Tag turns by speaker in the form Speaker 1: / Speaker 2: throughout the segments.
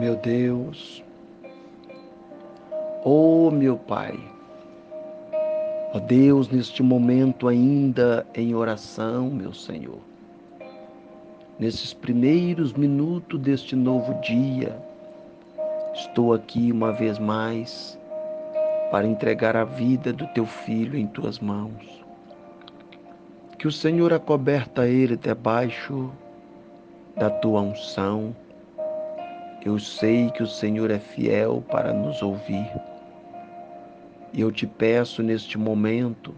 Speaker 1: Meu Deus, oh meu Pai, ó Deus, neste momento ainda em oração, meu Senhor, nesses primeiros minutos deste novo dia, estou aqui uma vez mais para entregar a vida do teu filho em tuas mãos. Que o Senhor acoberta ele debaixo da tua unção. Eu sei que o Senhor é fiel para nos ouvir. E eu te peço neste momento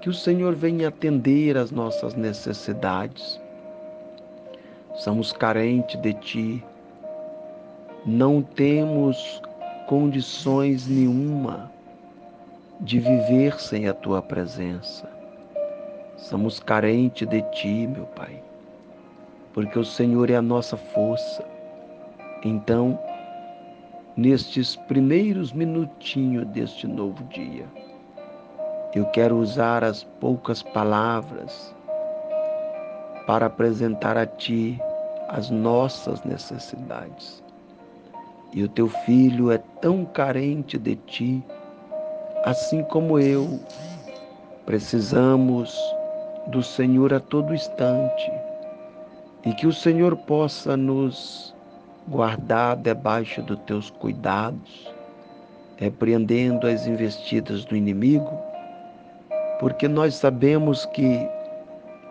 Speaker 1: que o Senhor venha atender às nossas necessidades. Somos carentes de ti. Não temos condições nenhuma de viver sem a tua presença. Somos carentes de ti, meu Pai, porque o Senhor é a nossa força. Então, nestes primeiros minutinhos deste novo dia, eu quero usar as poucas palavras para apresentar a Ti as nossas necessidades. E o teu filho é tão carente de Ti, assim como eu. Precisamos do Senhor a todo instante e que o Senhor possa nos guardar debaixo dos teus cuidados, repreendendo as investidas do inimigo, porque nós sabemos que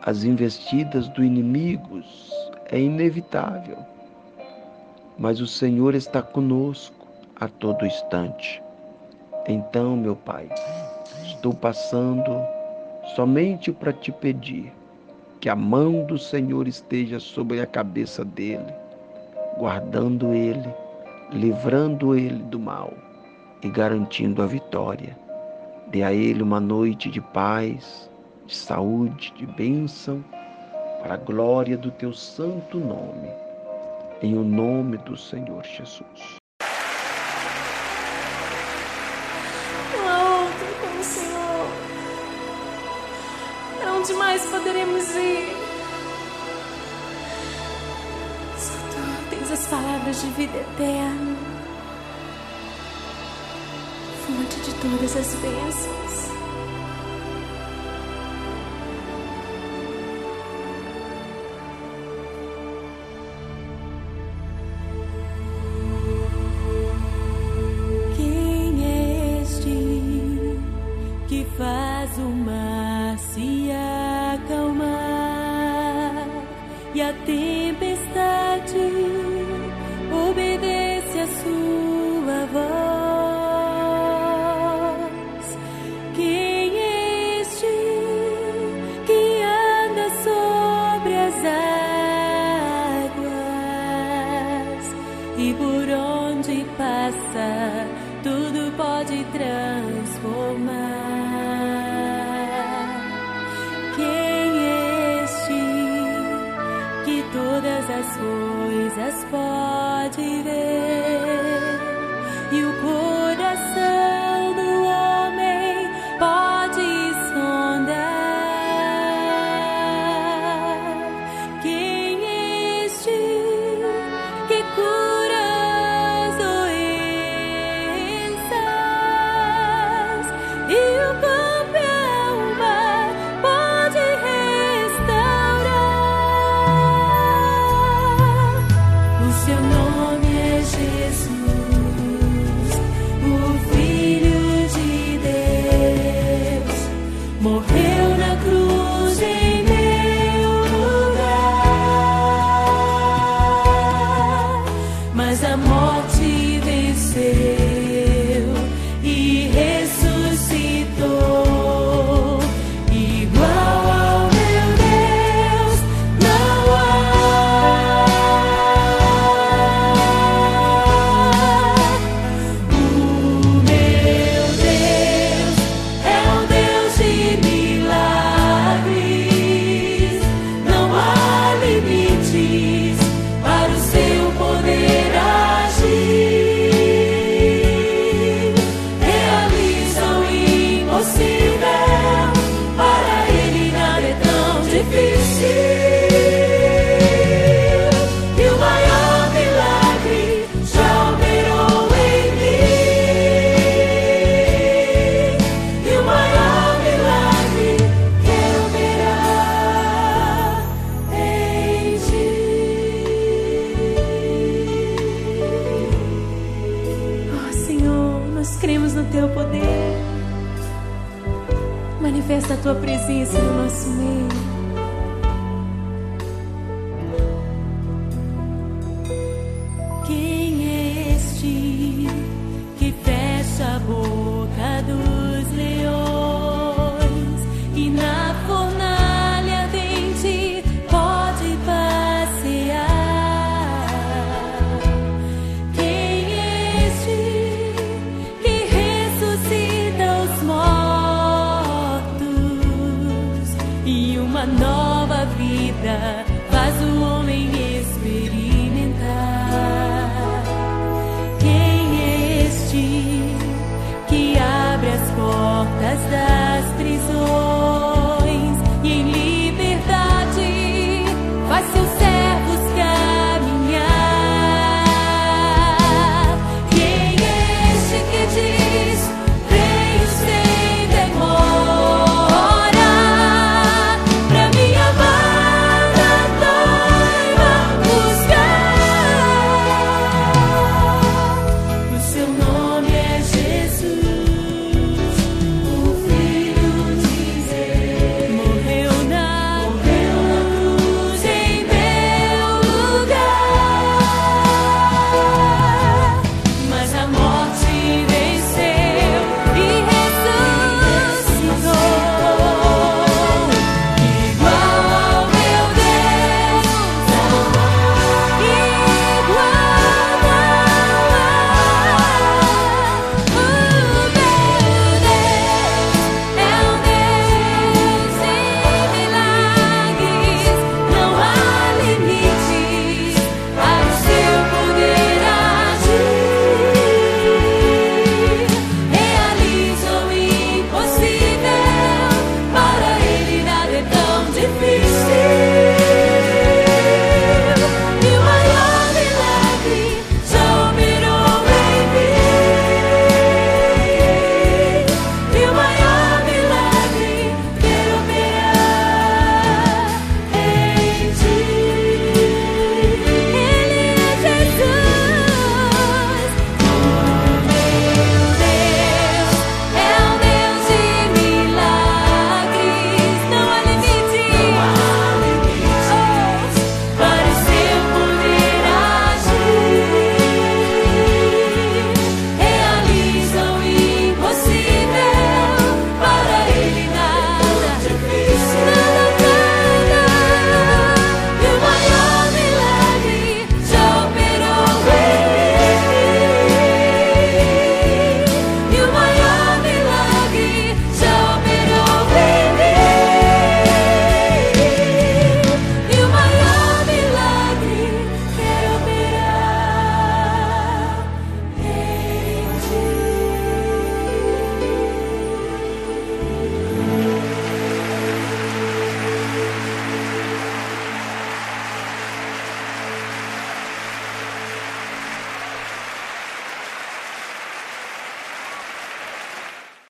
Speaker 1: as investidas do inimigo é inevitável, mas o Senhor está conosco a todo instante. Então, meu Pai, estou passando somente para te pedir que a mão do Senhor esteja sobre a cabeça dele, guardando ele, livrando ele do mal e garantindo a vitória. Dê a ele uma noite de paz, de saúde, de bênção, para a glória do teu santo nome, em o nome do Senhor Jesus.
Speaker 2: onde mais poderemos ir? Tu tens as palavras de vida eterna, fonte de todas as bênçãos.
Speaker 3: Passa tudo pode transformar? todas as coisas pode ver more. no teu poder. Manifesta a tua presença no nosso meio.